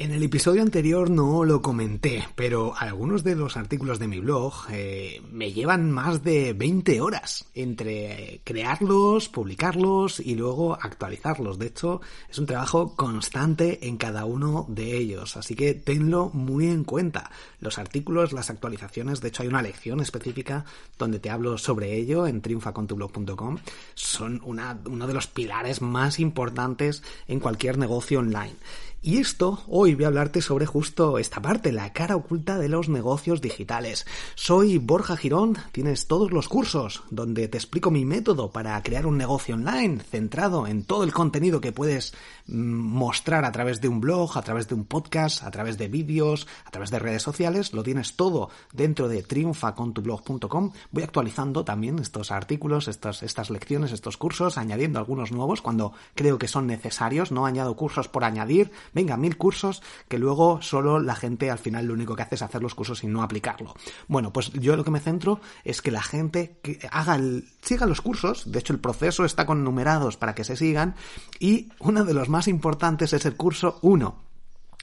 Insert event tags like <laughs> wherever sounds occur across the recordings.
En el episodio anterior no lo comenté, pero algunos de los artículos de mi blog eh, me llevan más de 20 horas entre crearlos, publicarlos y luego actualizarlos. De hecho, es un trabajo constante en cada uno de ellos, así que tenlo muy en cuenta. Los artículos, las actualizaciones, de hecho hay una lección específica donde te hablo sobre ello en triunfacontublog.com, son una, uno de los pilares más importantes en cualquier negocio online. Y esto, hoy voy a hablarte sobre justo esta parte, la cara oculta de los negocios digitales. Soy Borja Girón, tienes todos los cursos donde te explico mi método para crear un negocio online centrado en todo el contenido que puedes mm, mostrar a través de un blog, a través de un podcast, a través de vídeos, a través de redes sociales. Lo tienes todo dentro de triunfacontublog.com. Voy actualizando también estos artículos, estas, estas lecciones, estos cursos, añadiendo algunos nuevos cuando creo que son necesarios. No añado cursos por añadir venga, mil cursos que luego solo la gente al final lo único que hace es hacer los cursos y no aplicarlo. Bueno, pues yo lo que me centro es que la gente que haga el, siga los cursos, de hecho el proceso está con numerados para que se sigan y uno de los más importantes es el curso 1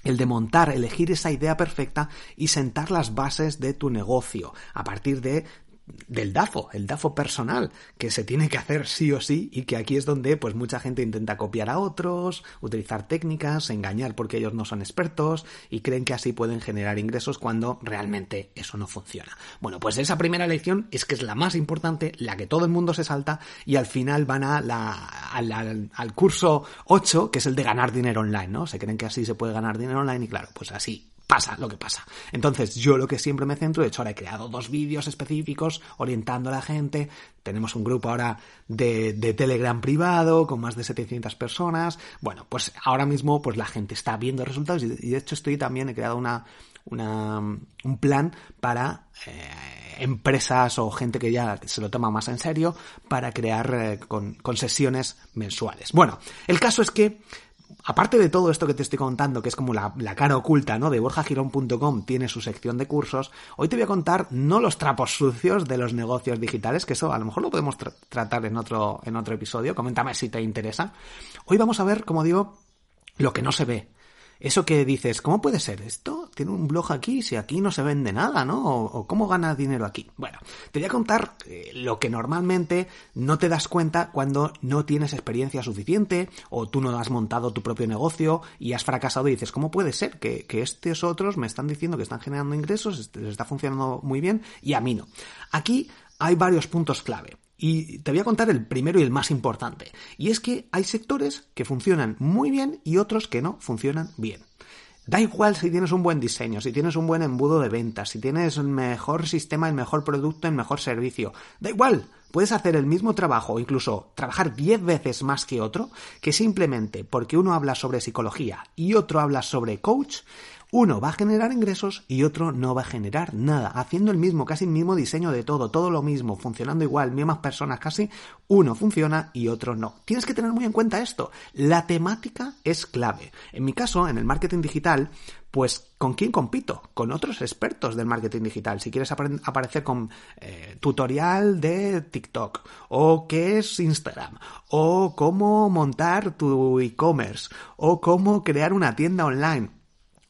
el de montar, elegir esa idea perfecta y sentar las bases de tu negocio a partir de del DAFO, el DAFO personal, que se tiene que hacer sí o sí y que aquí es donde pues mucha gente intenta copiar a otros, utilizar técnicas, engañar porque ellos no son expertos y creen que así pueden generar ingresos cuando realmente eso no funciona. Bueno, pues esa primera lección es que es la más importante, la que todo el mundo se salta y al final van a la, al, al curso 8, que es el de ganar dinero online, ¿no? Se creen que así se puede ganar dinero online y claro, pues así pasa lo que pasa. Entonces, yo lo que siempre me centro, de hecho ahora he creado dos vídeos específicos orientando a la gente, tenemos un grupo ahora de, de, Telegram privado con más de 700 personas, bueno, pues ahora mismo pues la gente está viendo resultados y, de hecho estoy también, he creado una, una un plan para eh, empresas o gente que ya se lo toma más en serio para crear eh, con, con sesiones mensuales. Bueno, el caso es que aparte de todo esto que te estoy contando, que es como la, cara oculta, ¿no? De borjagirón.com tiene su sección de cursos, hoy te voy a contar no los trapos sucios de los negocios digitales, que eso a lo mejor lo podemos tratar en otro, en otro episodio, coméntame si te interesa. Hoy vamos a ver, como digo, lo que no se ve, eso que dices, ¿cómo puede ser esto? Tiene un blog aquí si aquí no se vende nada, ¿no? O, cómo gana dinero aquí. Bueno, te voy a contar eh, lo que normalmente no te das cuenta cuando no tienes experiencia suficiente o tú no has montado tu propio negocio y has fracasado y dices, ¿cómo puede ser que, que estos otros me están diciendo que están generando ingresos, les está funcionando muy bien y a mí no? Aquí hay varios puntos clave. Y te voy a contar el primero y el más importante. Y es que hay sectores que funcionan muy bien y otros que no funcionan bien. Da igual si tienes un buen diseño, si tienes un buen embudo de ventas, si tienes el mejor sistema, el mejor producto, el mejor servicio. Da igual, puedes hacer el mismo trabajo incluso trabajar 10 veces más que otro, que simplemente porque uno habla sobre psicología y otro habla sobre coach, Uno va a generar ingresos y otro no va a generar nada, haciendo el mismo, casi el mismo diseño de todo, todo lo mismo, funcionando igual, mismas personas casi, uno funciona y otro no. Tienes que tener muy en cuenta esto. La temática es clave. En mi caso, en el marketing digital, pues ¿con quién compito? Con otros expertos del marketing digital. Si quieres aparecer con eh, tutorial de TikTok, o qué es Instagram, o cómo montar tu e-commerce, o cómo crear una tienda online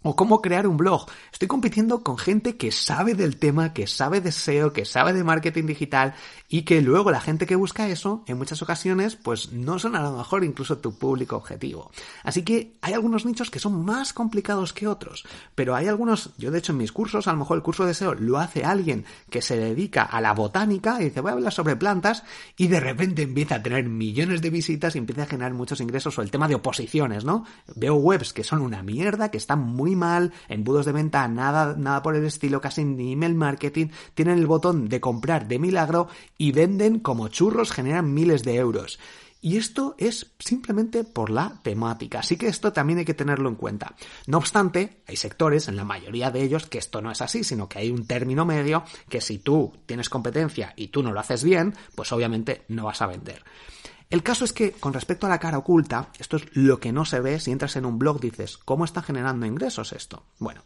o cómo crear un blog. Estoy compitiendo con gente que sabe del tema, que sabe de SEO, que sabe de marketing digital y que luego la gente que busca eso, en muchas ocasiones, pues no son a lo mejor incluso tu público objetivo. Así que hay algunos nichos que son más complicados que otros, pero hay algunos, yo de hecho en mis cursos, a lo mejor el curso de SEO lo hace alguien que se dedica a la botánica y dice voy a hablar sobre plantas y de repente empieza a tener millones de visitas y empieza a generar muchos ingresos o el tema de oposiciones, ¿no? Veo webs que son una mierda, que están muy mal, embudos de venta, nada, nada por el estilo, casi ni email marketing, tienen el botón de comprar de milagro y venden como churros, generan miles de euros. Y esto es simplemente por la temática, así que esto también hay que tenerlo en cuenta. No obstante, hay sectores, en la mayoría de ellos, que esto no es así, sino que hay un término medio que si tú tienes competencia y tú no lo haces bien, pues obviamente no vas a vender. El caso es que, con respecto a la cara oculta, esto es lo que no se ve si entras en un blog, dices, ¿cómo está generando ingresos esto? Bueno,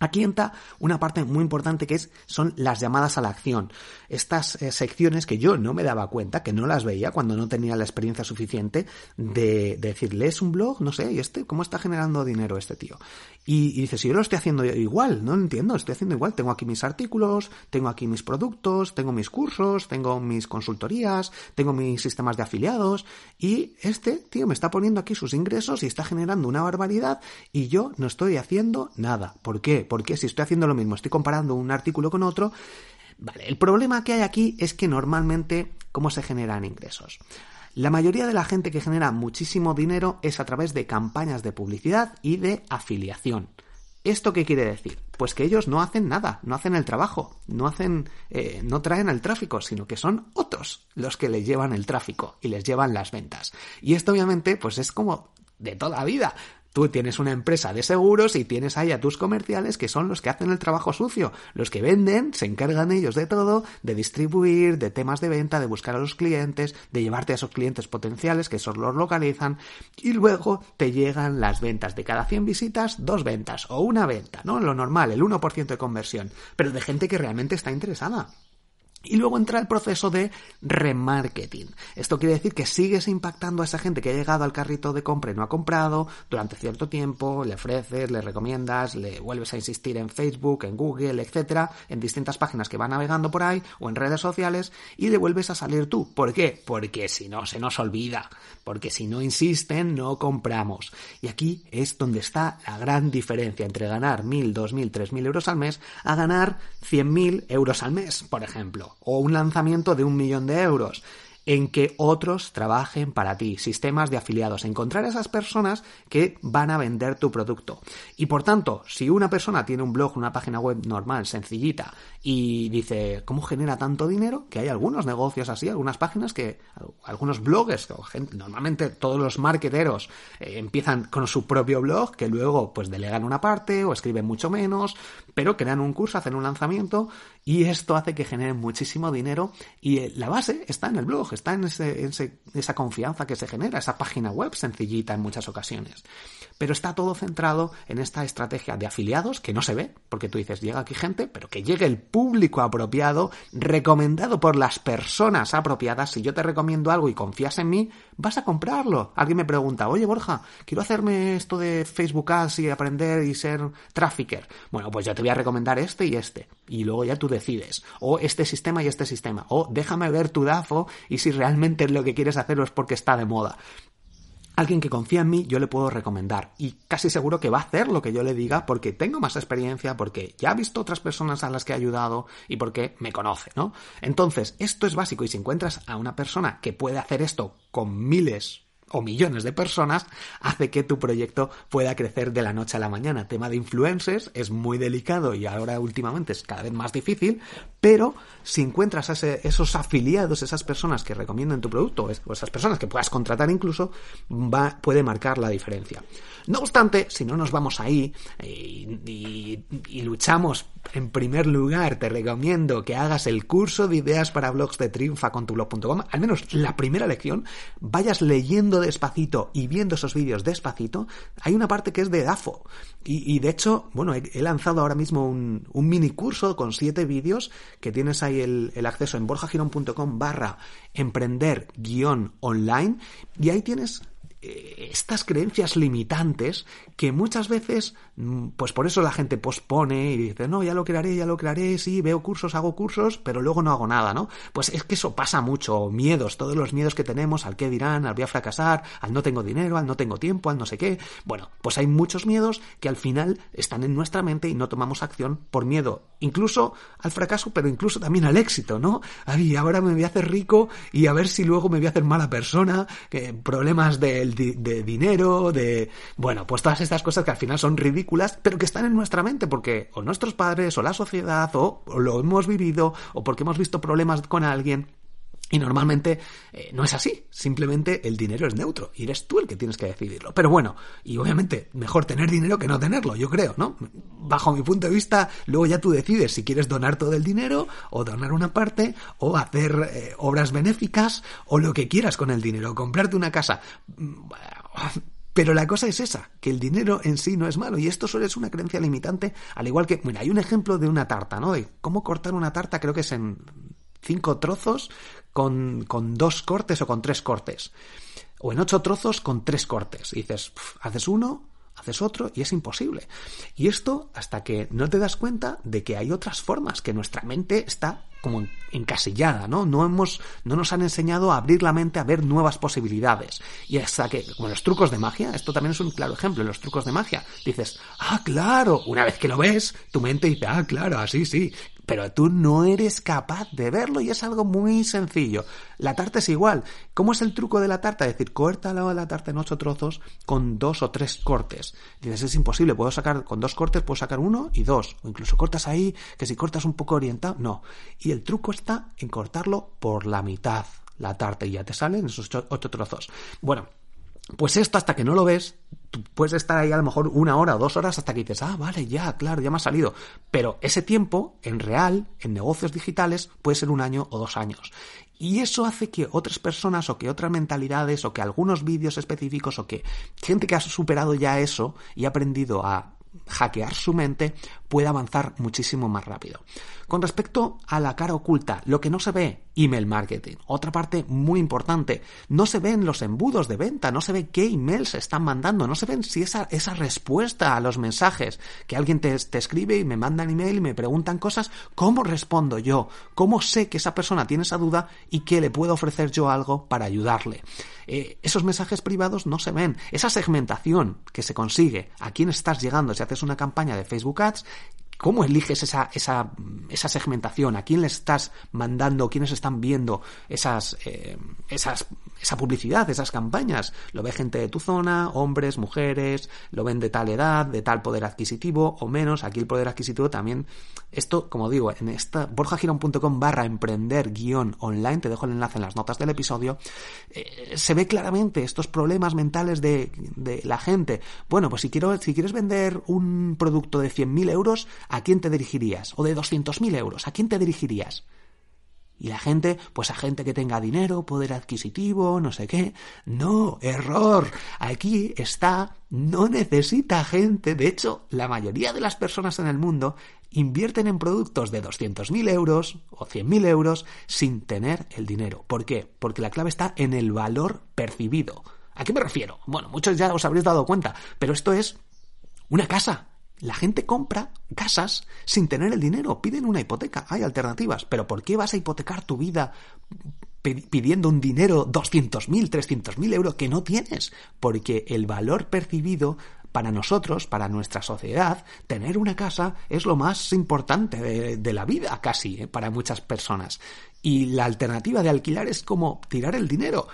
Aquí entra una parte muy importante que es, son las llamadas a la acción. Estas eh, secciones que yo no me daba cuenta, que no las veía cuando no tenía la experiencia suficiente de, de decir, lees un blog, no sé, ¿y este? ¿Cómo está generando dinero este tío? Y, y dices, si yo lo estoy haciendo igual, no lo entiendo, estoy haciendo igual, tengo aquí mis artículos, tengo aquí mis productos, tengo mis cursos, tengo mis consultorías, tengo mis sistemas de afiliados, y este tío me está poniendo aquí sus ingresos y está generando una barbaridad y yo no estoy haciendo nada. ¿Por qué? Porque si estoy haciendo lo mismo, estoy comparando un artículo con otro, vale, el problema que hay aquí es que normalmente, ¿cómo se generan ingresos? La mayoría de la gente que genera muchísimo dinero es a través de campañas de publicidad y de afiliación. ¿Esto qué quiere decir? Pues que ellos no hacen nada, no hacen el trabajo, no hacen, eh, no traen el tráfico, sino que son otros los que les llevan el tráfico y les llevan las ventas. Y esto obviamente, pues es como de toda la vida. Tú tienes una empresa de seguros y tienes ahí a tus comerciales que son los que hacen el trabajo sucio, los que venden, se encargan ellos de todo, de distribuir, de temas de venta, de buscar a los clientes, de llevarte a esos clientes potenciales que esos los localizan y luego te llegan las ventas. De cada 100 visitas, dos ventas o una venta, ¿no? Lo normal, el 1% de conversión, pero de gente que realmente está interesada. Y luego entra el proceso de remarketing. Esto quiere decir que sigues impactando a esa gente que ha llegado al carrito de compra y no ha comprado durante cierto tiempo, le ofreces, le recomiendas, le vuelves a insistir en Facebook, en Google, etcétera, en distintas páginas que va navegando por ahí o en redes sociales y le vuelves a salir tú. ¿Por qué? Porque si no se nos olvida, porque si no insisten no compramos. Y aquí es donde está la gran diferencia entre ganar mil, dos mil, tres mil euros al mes a ganar cien mil euros al mes, por ejemplo o un lanzamiento de un millón de euros en que otros trabajen para ti, sistemas de afiliados, encontrar esas personas que van a vender tu producto. Y por tanto, si una persona tiene un blog, una página web normal, sencillita, y dice, ¿cómo genera tanto dinero? Que hay algunos negocios así, algunas páginas que, algunos bloggers, normalmente todos los marketeros eh, empiezan con su propio blog, que luego pues delegan una parte o escriben mucho menos, pero crean un curso, hacen un lanzamiento y esto hace que generen muchísimo dinero y eh, la base está en el blog, está en, esa confianza que se genera, esa página web sencillita en muchas ocasiones. Pero está todo centrado en esta estrategia de afiliados que no se ve, porque tú dices, llega aquí gente, pero que llegue el público apropiado, recomendado por las personas apropiadas. Si yo te recomiendo algo y confías en mí, vas a comprarlo. Alguien me pregunta, oye Borja, quiero hacerme esto de Facebook Ads y aprender y ser trafficker. Bueno, pues yo te voy a recomendar este y este. Y luego ya tú decides. O este sistema y este sistema. O déjame ver tu DAFO y si realmente lo que quieres hacerlo es porque está de moda. Alguien que confía en mí, yo le puedo recomendar. Y casi seguro que va a hacer lo que yo le diga porque tengo más experiencia, porque ya ha visto otras personas a las que he ayudado y porque me conoce, ¿no? Entonces, esto es básico y si encuentras a una persona que puede hacer esto con miles o millones de personas hace que tu proyecto pueda crecer de la noche a la mañana. Tema de influencers es muy delicado y ahora últimamente es cada vez más difícil, pero si encuentras esos afiliados, esas personas que recomiendan tu producto o esas personas que puedas contratar incluso, va, puede marcar la diferencia. No obstante, si no nos vamos ahí eh, y, luchamos en primer lugar, te recomiendo que hagas el curso de ideas para blogs de triunfa con tu blog.com, al menos la primera lección, vayas leyendo despacito y viendo esos vídeos despacito. Hay una parte que es de DAFO. Y, de hecho, bueno, he, lanzado ahora mismo un, mini curso con siete vídeos que tienes ahí el, el acceso en borjagirón.com barra emprender guion online y ahí tienes estas creencias limitantes que muchas veces, mm, pues por eso la gente pospone y dice, no, ya lo crearé, ya lo crearé, sí, veo cursos, hago cursos, pero luego no hago nada, ¿no? Pues es que eso pasa mucho, miedos, todos los miedos que tenemos al qué dirán, al voy a fracasar, al no tengo dinero, al no tengo tiempo, al no sé qué. Bueno, pues hay muchos miedos que al final están en nuestra mente y no tomamos acción por miedo, incluso al fracaso, pero incluso también al éxito, ¿no? Ay, ahora me voy a hacer rico y a ver si luego me voy a hacer mala persona, que problemas del de, dinero, de... Bueno, pues todas estas cosas que al final son ridículas, pero que están en nuestra mente porque o nuestros padres o la sociedad o lo hemos vivido o porque hemos visto problemas con alguien y normalmente eh, no es así, simplemente el dinero es neutro y eres tú el que tienes que decidirlo. Pero bueno, y obviamente mejor tener dinero que no tenerlo, yo creo, ¿no? Bajo mi punto de vista, luego ya tú decides si quieres donar todo el dinero o donar una parte o hacer eh, obras benéficas o lo que quieras con el dinero, comprarte una casa. Pero la cosa es esa, que el dinero en sí no es malo y esto solo es una creencia limitante, al igual que, mira, hay un ejemplo de una tarta, ¿no? De cómo cortar una tarta, creo que es en cinco trozos con, con dos cortes o con tres cortes. O en ocho trozos con tres cortes. Y dices, haces uno, haces otro y es imposible. Y esto hasta que no te das cuenta de que hay otras formas, que nuestra mente está como encasillada, ¿no? No hemos, no nos han enseñado a abrir la mente a ver nuevas posibilidades. Y hasta que, como los trucos de magia, esto también es un claro ejemplo, los trucos de magia. Dices, ah, claro, una vez que lo ves, tu mente dice, ah, claro, así sí, pero tú no eres capaz de verlo y es algo muy sencillo. La tarta es igual. ¿Cómo es el truco de la tarta? Es decir, corta la tarta en ocho trozos con dos o tres cortes. Dices, es imposible, puedo sacar con dos cortes, puedo sacar uno y dos. O incluso cortas ahí, que si cortas un poco orientado, no. Y el truco está en cortarlo por la mitad, la tarta, y ya te salen esos ocho trozos. Bueno, pues esto hasta que no lo ves, tú puedes estar ahí a lo mejor una hora o dos horas hasta que dices, ah, vale, ya, claro, ya me ha salido. Pero ese tiempo, en real, en negocios digitales, puede ser un año o dos años. Y eso hace que otras personas o que otras mentalidades o que algunos vídeos específicos o que gente que ha superado ya eso y ha aprendido a hackear su mente puede avanzar muchísimo más rápido. Con respecto a la cara oculta, lo que no se ve, email marketing. Otra parte muy importante, no se ven los embudos de venta, no se ve qué emails se están mandando, no se ven si esa, esa respuesta a los mensajes, que alguien te, te escribe y me manda un email y me preguntan cosas, ¿cómo respondo yo? ¿Cómo sé que esa persona tiene esa duda y que le puedo ofrecer yo algo para ayudarle? Eh, esos mensajes privados no se ven. Esa segmentación que se consigue, a quién estás llegando si haces una campaña de Facebook Ads, ¿Cómo eliges esa, esa, esa, segmentación? ¿A quién le estás mandando? ¿Quiénes están viendo esas, eh, esas, esa publicidad, esas campañas? ¿Lo ve gente de tu zona, hombres, mujeres? ¿Lo ven de tal edad, de tal poder adquisitivo o menos? Aquí el poder adquisitivo también. Esto, como digo, en esta borjagiron.com barra emprender guion online, te dejo el enlace en las notas del episodio, eh, se ve claramente estos problemas mentales de, de la gente. Bueno, pues si, quiero, si quieres vender un producto de 100.000 euros, ¿a quién te dirigirías? O de 200.000 euros, ¿a quién te dirigirías? Y la gente, pues a gente que tenga dinero, poder adquisitivo, no sé qué. No, error. Aquí está, no necesita gente. De hecho, la mayoría de las personas en el mundo invierten en productos de 200.000 euros o 100.000 euros sin tener el dinero. ¿Por qué? Porque la clave está en el valor percibido. ¿A qué me refiero? Bueno, muchos ya os habréis dado cuenta, pero esto es una casa. La gente compra casas sin tener el dinero, piden una hipoteca, hay alternativas, pero ¿por qué vas a hipotecar tu vida pidiendo un dinero 200.000, 300.000 euros que no tienes? Porque el valor percibido para nosotros, para nuestra sociedad, tener una casa es lo más importante de, la vida casi, ¿eh? para muchas personas. Y la alternativa de alquilar es como tirar el dinero.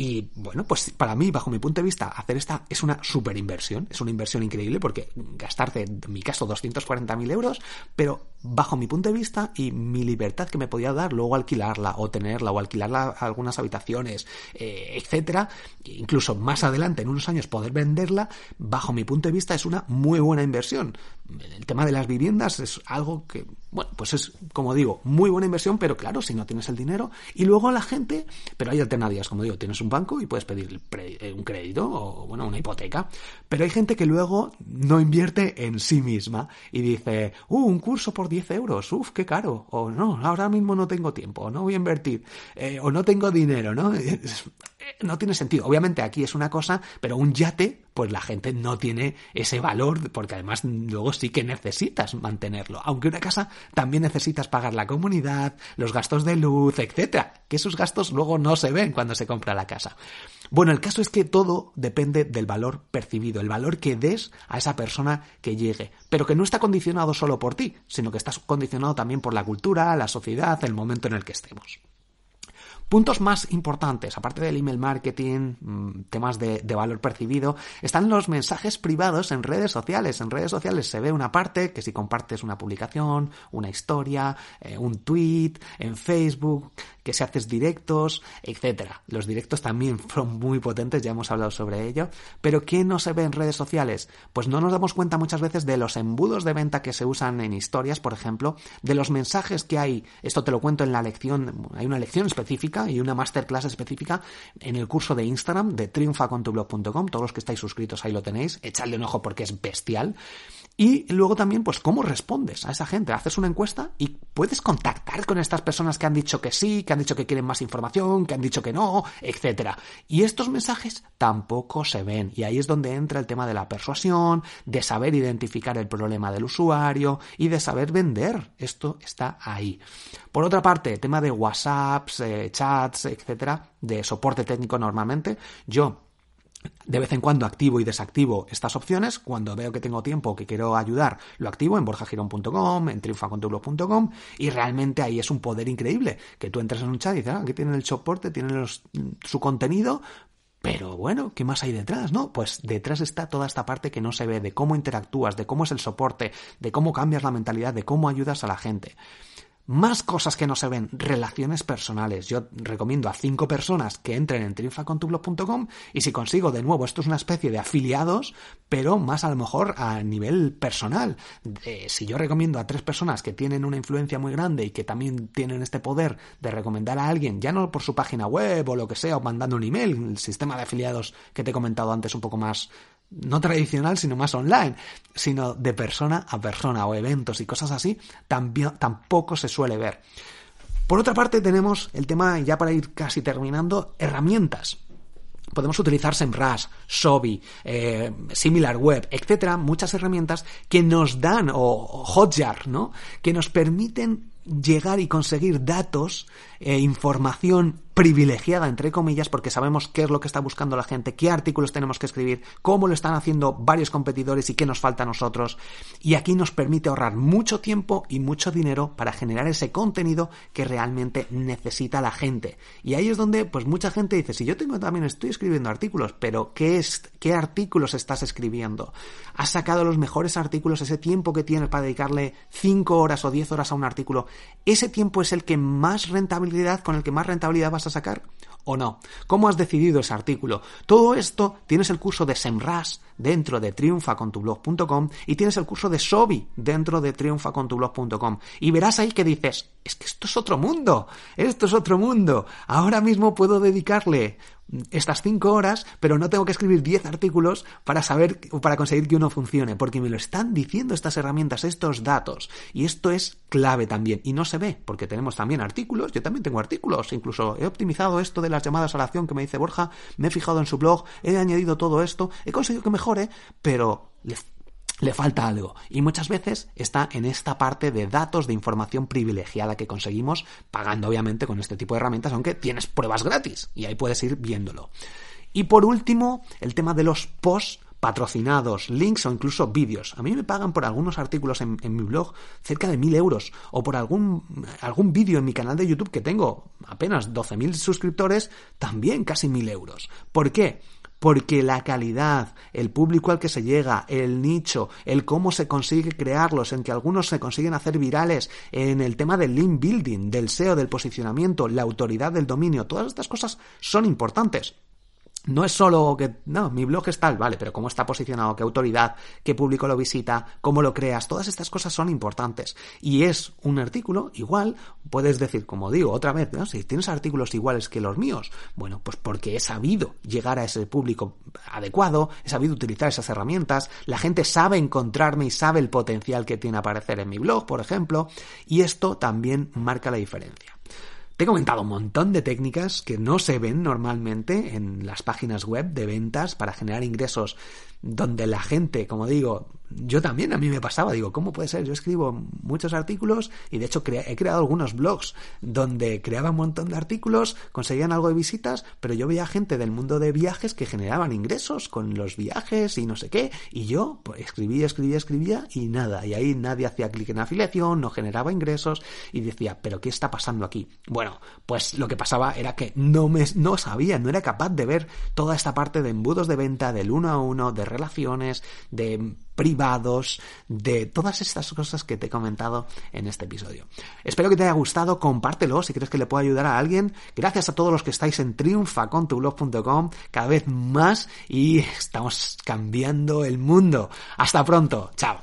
Y bueno, pues para mí, bajo mi punto de vista, hacer esta es una super inversión, es una inversión increíble porque gastarte, en mi caso, 240.000 euros, pero bajo mi punto de vista y mi libertad que me podía dar luego alquilarla o tenerla o alquilarla a algunas habitaciones, eh, etcétera, incluso más adelante, en unos años, poder venderla, bajo mi punto de vista es una muy buena inversión. El tema de las viviendas es algo que, bueno, pues es, como digo, muy buena inversión, pero claro, si no tienes el dinero, y luego la gente, pero hay alternativas, como digo, tienes un banco y puedes pedir eh, un crédito o, bueno, una hipoteca. Pero hay gente que luego no invierte en sí misma y dice, uh, un curso por 10 euros, uff, qué caro. O no, ahora mismo no tengo tiempo, no voy a invertir. Eh, o no tengo dinero, ¿no? <laughs> no tiene sentido. Obviamente aquí es una cosa, pero un yate, pues la gente no tiene ese valor, porque además luego sí que necesitas mantenerlo. Aunque una casa también necesitas pagar la comunidad, los gastos de luz, etcétera, que esos gastos luego no se ven cuando se compra la casa. Bueno, el caso es que todo depende del valor percibido, el valor que des a esa persona que llegue, pero que no está condicionado solo por ti, sino que está condicionado también por la cultura, la sociedad, el momento en el que estemos. Puntos más importantes, aparte del email marketing, mm, temas de, valor percibido, están los mensajes privados en redes sociales. En redes sociales se ve una parte que si compartes una publicación, una historia, eh, un tweet, en Facebook, que si haces directos, etcétera. Los directos también <laughs> son muy potentes, ya hemos hablado sobre ello. Pero ¿qué no se ve en redes sociales? Pues no nos damos cuenta muchas veces de los embudos de venta que se usan en historias, por ejemplo, de los mensajes que hay. Esto te lo cuento en la lección, hay una lección específica y una masterclass específica en el curso de Instagram de triunfacontublog.com. Todos los que estáis suscritos ahí lo tenéis. Echadle un ojo porque es bestial. Y luego también, pues, cómo respondes a esa gente. Haces una encuesta y puedes contactar con estas personas que han dicho que sí, que han dicho que quieren más información, que han dicho que no, etcétera. Y estos mensajes tampoco se ven. Y ahí es donde entra el tema de la persuasión, de saber identificar el problema del usuario y de saber vender. Esto está ahí. Por otra parte, tema de WhatsApps, eh, chats, etcétera, de soporte técnico normalmente. Yo de vez en cuando activo y desactivo estas opciones. Cuando veo que tengo tiempo, que quiero ayudar, lo activo en borjagirón.com, en triunfacontublog.com y realmente ahí es un poder increíble. Que tú entres en un chat y dices, ah, aquí tienen el soporte, tienen su contenido, pero bueno, ¿qué más hay detrás, no? Pues detrás está toda esta parte que no se ve, de cómo interactúas, de cómo es el soporte, de cómo cambias la mentalidad, de cómo ayudas a la gente. Más cosas que no se ven, relaciones personales. Yo recomiendo a cinco personas que entren en triunfacontublog.com y si consigo de nuevo, esto es una especie de afiliados, pero más a lo mejor a nivel personal. si yo recomiendo a tres personas que tienen una influencia muy grande y que también tienen este poder de recomendar a alguien, ya no por su página web o lo que sea, o mandando un email, el sistema de afiliados que te he comentado antes un poco más no tradicional, sino más online, sino de persona a persona o eventos y cosas así, también, tampoco se suele ver. Por otra parte, tenemos el tema, ya para ir casi terminando, herramientas. Podemos utilizar SEMrush, Sobi, eh, SimilarWeb, etcétera, muchas herramientas que nos dan, o Hotjar, ¿no? Que nos permiten llegar y conseguir datos, e información privilegiada, entre comillas, porque sabemos qué es lo que está buscando la gente, qué artículos tenemos que escribir, cómo lo están haciendo varios competidores y qué nos falta a nosotros. Y aquí nos permite ahorrar mucho tiempo y mucho dinero para generar ese contenido que realmente necesita la gente. Y ahí es donde, pues mucha gente dice, si yo tengo también, estoy escribiendo artículos, pero ¿qué, es, qué artículos estás escribiendo? ¿Has sacado los mejores artículos, ese tiempo que tienes para dedicarle 5 horas o 10 horas a un artículo? Ese tiempo es el que más con el que más rentabilidad vas a sacar o no? ¿Cómo has decidido ese artículo? Todo esto tienes el curso de SEMRAS dentro de triunfacontublog.com y tienes el curso de SOBI dentro de triunfacontublog.com y verás ahí que dices, es que esto es otro mundo, esto es otro mundo. Ahora mismo puedo dedicarle estas cinco horas, pero no tengo que escribir diez artículos para saber o para conseguir que uno funcione, porque me lo están diciendo estas herramientas, estos datos, y esto es clave también, y no se ve, porque tenemos también artículos, yo también tengo artículos, incluso he optimizado esto de las llamadas a la acción que me dice Borja, me he fijado en su blog, he añadido todo esto, he conseguido que mejore, pero le falta algo. Y muchas veces está en esta parte de datos, de información privilegiada que conseguimos, pagando obviamente con este tipo de herramientas, aunque tienes pruebas gratis y ahí puedes ir viéndolo. Y por último, el tema de los posts patrocinados, links o incluso vídeos. A mí me pagan por algunos artículos en, mi blog cerca de mil euros o por algún, algún vídeo en mi canal de YouTube que tengo apenas 12.000 suscriptores, también casi mil euros. ¿Por qué? Porque la calidad, el público al que se llega, el nicho, el cómo se consigue crearlos, en que algunos se consiguen hacer virales, en el tema del link building, del SEO, del posicionamiento, la autoridad del dominio, todas estas cosas son importantes. No es solo que, no, mi blog es tal, vale, pero cómo está posicionado, qué autoridad, qué público lo visita, cómo lo creas, todas estas cosas son importantes. Y es un artículo igual, puedes decir, como digo, otra vez, ¿no? si tienes artículos iguales que los míos, bueno, pues porque he sabido llegar a ese público adecuado, he sabido utilizar esas herramientas, la gente sabe encontrarme y sabe el potencial que tiene aparecer en mi blog, por ejemplo, y esto también marca la diferencia. Te he comentado un montón de técnicas que no se ven normalmente en las páginas web de ventas para generar ingresos donde la gente, como digo, yo también a mí me pasaba, digo, ¿cómo puede ser? Yo escribo muchos artículos y de hecho he creado algunos blogs donde creaba un montón de artículos, conseguían algo de visitas, pero yo veía gente del mundo de viajes que generaban ingresos con los viajes y no sé qué, y yo pues, escribía, escribía, escribía y nada, y ahí nadie hacía clic en afiliación, no generaba ingresos y decía, ¿pero qué está pasando aquí? Bueno, pues lo que pasaba era que no me no sabía, no era capaz de ver toda esta parte de embudos de venta del uno a uno, de relaciones, de privados, de todas estas cosas que te he comentado en este episodio. Espero que te haya gustado, compártelo si crees que le puede ayudar a alguien. Gracias a todos los que estáis en triunfacontublog.com, cada vez más y estamos cambiando el mundo. Hasta pronto, chao.